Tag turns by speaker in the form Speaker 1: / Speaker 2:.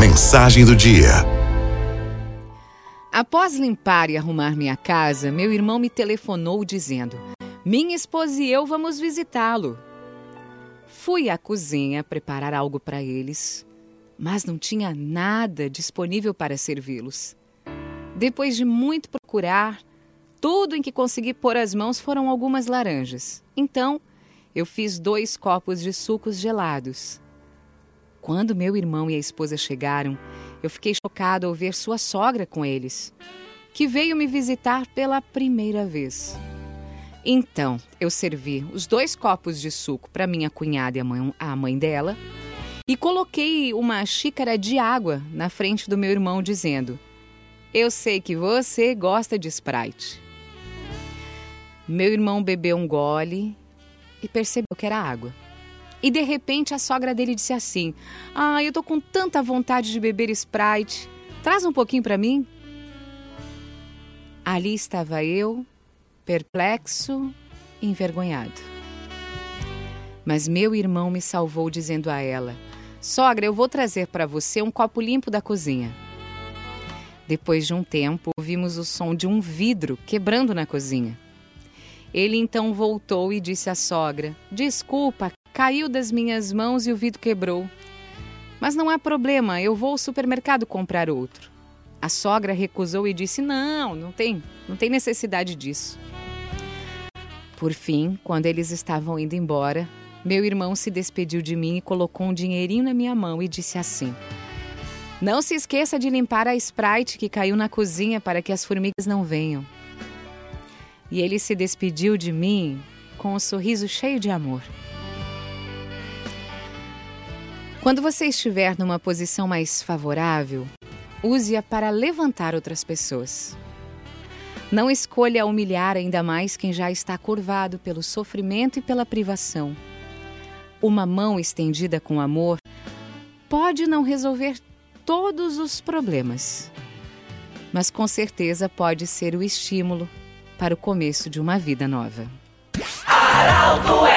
Speaker 1: Mensagem do dia.
Speaker 2: Após limpar e arrumar minha casa, meu irmão me telefonou dizendo: Minha esposa e eu vamos visitá-lo. Fui à cozinha preparar algo para eles, mas não tinha nada disponível para servi-los. Depois de muito procurar, tudo em que consegui pôr as mãos foram algumas laranjas. Então, eu fiz dois copos de sucos gelados. Quando meu irmão e a esposa chegaram, eu fiquei chocado ao ver sua sogra com eles, que veio me visitar pela primeira vez. Então, eu servi os dois copos de suco para minha cunhada e a mãe, a mãe dela e coloquei uma xícara de água na frente do meu irmão, dizendo: Eu sei que você gosta de Sprite. Meu irmão bebeu um gole e percebeu que era água. E de repente a sogra dele disse assim: Ah, eu tô com tanta vontade de beber Sprite. Traz um pouquinho para mim. Ali estava eu, perplexo, envergonhado. Mas meu irmão me salvou dizendo a ela: Sogra, eu vou trazer para você um copo limpo da cozinha. Depois de um tempo, ouvimos o som de um vidro quebrando na cozinha. Ele então voltou e disse à sogra: Desculpa, caiu das minhas mãos e o vidro quebrou. Mas não há problema, eu vou ao supermercado comprar outro. A sogra recusou e disse: Não, não tem, não tem necessidade disso. Por fim, quando eles estavam indo embora, meu irmão se despediu de mim e colocou um dinheirinho na minha mão e disse assim: Não se esqueça de limpar a Sprite que caiu na cozinha para que as formigas não venham. E ele se despediu de mim com um sorriso cheio de amor. Quando você estiver numa posição mais favorável, use-a para levantar outras pessoas. Não escolha humilhar ainda mais quem já está curvado pelo sofrimento e pela privação. Uma mão estendida com amor pode não resolver todos os problemas, mas com certeza pode ser o estímulo para o começo de uma vida nova.
Speaker 3: FMI